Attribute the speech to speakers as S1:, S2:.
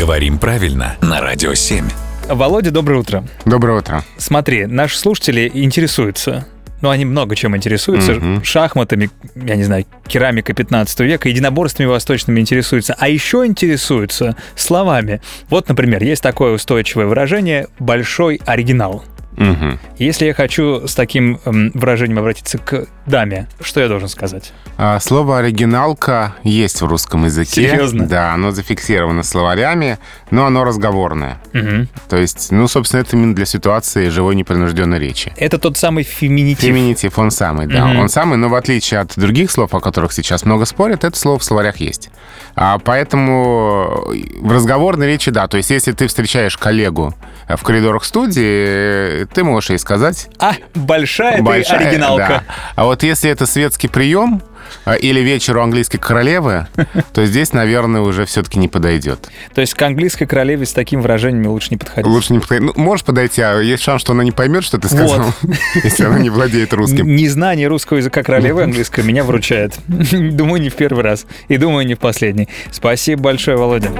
S1: Говорим правильно на Радио 7.
S2: Володя, доброе утро.
S3: Доброе утро.
S2: Смотри, наши слушатели интересуются. Ну, они много чем интересуются.
S3: Мгм.
S2: Шахматами, я не знаю, керамикой 15 века, единоборствами восточными интересуются. А еще интересуются словами. Вот, например, есть такое устойчивое выражение «большой оригинал».
S3: Мгм.
S2: Если я хочу с таким эм, выражением обратиться к даме, что я должен сказать?
S3: А, Слово «оригиналка» есть в русском языке.
S2: Серьезно?
S3: Да, оно зафиксировано словарями, но оно разговорное.
S2: Мгм.
S3: То есть, ну, собственно, это именно для ситуации живой непринужденной речи.
S2: Это тот самый феминитив.
S3: Феминитив, он самый, да.
S2: Мгм.
S3: Он самый, но в отличие от других слов, о которых сейчас много спорят, это слово в словарях есть. А, поэтому в разговорной речи, да. То есть, если ты встречаешь коллегу э, в коридорах студии, э, ты можешь ей сказать
S2: А, большая, ты
S3: Большая,
S2: оригиналка.
S3: да. А вот если это светский прием а, или вечер у английской королевы, то здесь, наверное, уже все-таки не подойдет.
S2: То есть к английской королеве с таким выражением лучше не подходить.
S3: Лучше не подходить. Ну, можешь подойти, а есть шанс, что она не поймет, что ты сказал, если она не владеет русским.
S2: Незнание русского языка королевы английской меня вручает. Думаю, не в первый раз. И думаю, не в последний. Спасибо большое, Володя.